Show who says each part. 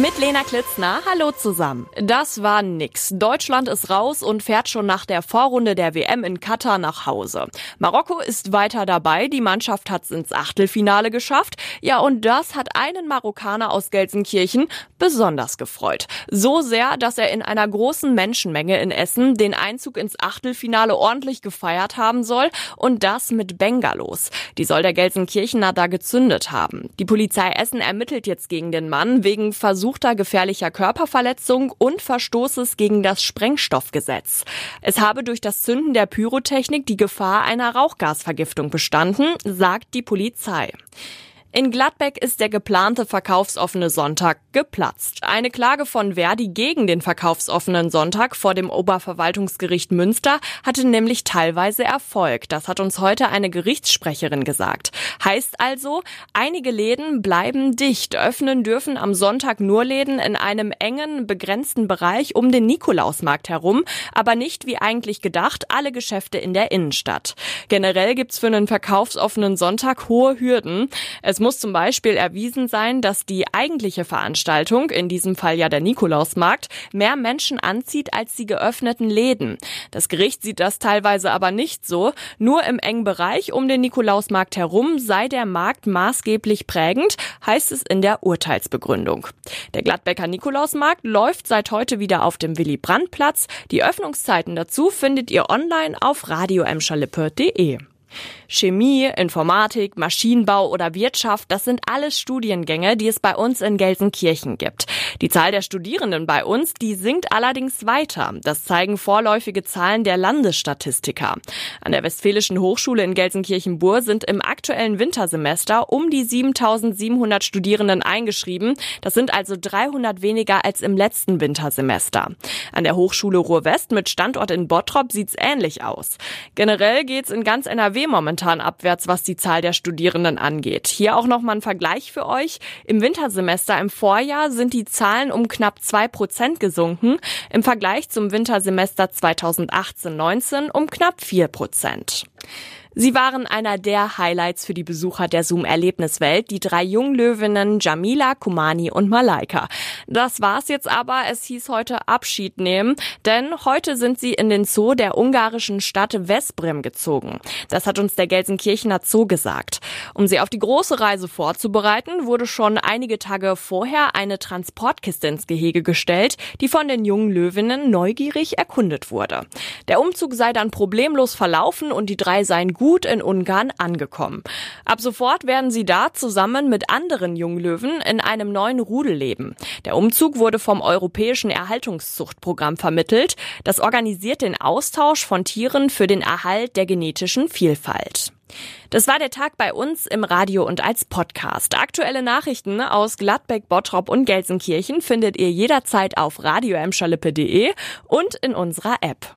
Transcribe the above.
Speaker 1: Mit Lena Klitzner, hallo zusammen. Das war nix. Deutschland ist raus und fährt schon nach der Vorrunde der WM in Katar nach Hause. Marokko ist weiter dabei, die Mannschaft hat's ins Achtelfinale geschafft. Ja, und das hat einen Marokkaner aus Gelsenkirchen besonders gefreut. So sehr, dass er in einer großen Menschenmenge in Essen den Einzug ins Achtelfinale ordentlich gefeiert haben soll und das mit Bengalos. Die soll der Gelsenkirchener da gezündet haben. Die Polizei Essen ermittelt jetzt gegen den Mann wegen Versuch versuchter gefährlicher Körperverletzung und Verstoßes gegen das Sprengstoffgesetz. Es habe durch das Zünden der Pyrotechnik die Gefahr einer Rauchgasvergiftung bestanden, sagt die Polizei. In Gladbeck ist der geplante verkaufsoffene Sonntag geplatzt. Eine Klage von Verdi gegen den verkaufsoffenen Sonntag vor dem Oberverwaltungsgericht Münster hatte nämlich teilweise Erfolg. Das hat uns heute eine Gerichtssprecherin gesagt. Heißt also, einige Läden bleiben dicht. Öffnen dürfen am Sonntag nur Läden in einem engen, begrenzten Bereich um den Nikolausmarkt herum, aber nicht wie eigentlich gedacht alle Geschäfte in der Innenstadt. Generell gibt's für einen verkaufsoffenen Sonntag hohe Hürden. Es muss zum Beispiel erwiesen sein, dass die eigentliche Veranstaltung, in diesem Fall ja der Nikolausmarkt, mehr Menschen anzieht als die geöffneten Läden. Das Gericht sieht das teilweise aber nicht so. Nur im engen Bereich um den Nikolausmarkt herum sei der Markt maßgeblich prägend, heißt es in der Urteilsbegründung. Der Gladbecker Nikolausmarkt läuft seit heute wieder auf dem Willy-Brandt-Platz. Die Öffnungszeiten dazu findet ihr online auf radioemscherlippe.de. Chemie, Informatik, Maschinenbau oder Wirtschaft, das sind alles Studiengänge, die es bei uns in Gelsenkirchen gibt. Die Zahl der Studierenden bei uns, die sinkt allerdings weiter. Das zeigen vorläufige Zahlen der Landesstatistiker. An der Westfälischen Hochschule in Gelsenkirchen-Bur sind im aktuellen Wintersemester um die 7700 Studierenden eingeschrieben. Das sind also 300 weniger als im letzten Wintersemester. An der Hochschule Ruhr-West mit Standort in Bottrop sieht's ähnlich aus. Generell geht's in ganz NRW momentan abwärts, was die Zahl der Studierenden angeht. Hier auch nochmal ein Vergleich für euch. Im Wintersemester im Vorjahr sind die Zahlen um knapp zwei Prozent gesunken. Im Vergleich zum Wintersemester 2018-19 um knapp vier Prozent. Sie waren einer der Highlights für die Besucher der Zoom-Erlebniswelt, die drei Junglöwinnen Jamila, Kumani und Malaika. Das war's jetzt aber. Es hieß heute Abschied nehmen, denn heute sind sie in den Zoo der ungarischen Stadt Veszprem gezogen. Das hat uns der Gelsenkirchener Zoo gesagt. Um sie auf die große Reise vorzubereiten, wurde schon einige Tage vorher eine Transportkiste ins Gehege gestellt, die von den jungen Löwinnen neugierig erkundet wurde. Der Umzug sei dann problemlos verlaufen und die drei seien gut in Ungarn angekommen. Ab sofort werden sie da zusammen mit anderen Junglöwen in einem neuen Rudel leben. Der Umzug wurde vom Europäischen Erhaltungszuchtprogramm vermittelt. Das organisiert den Austausch von Tieren für den Erhalt der genetischen Vielfalt. Das war der Tag bei uns im Radio und als Podcast. Aktuelle Nachrichten aus Gladbeck, Bottrop und Gelsenkirchen findet ihr jederzeit auf radioemschalippe.de und in unserer App.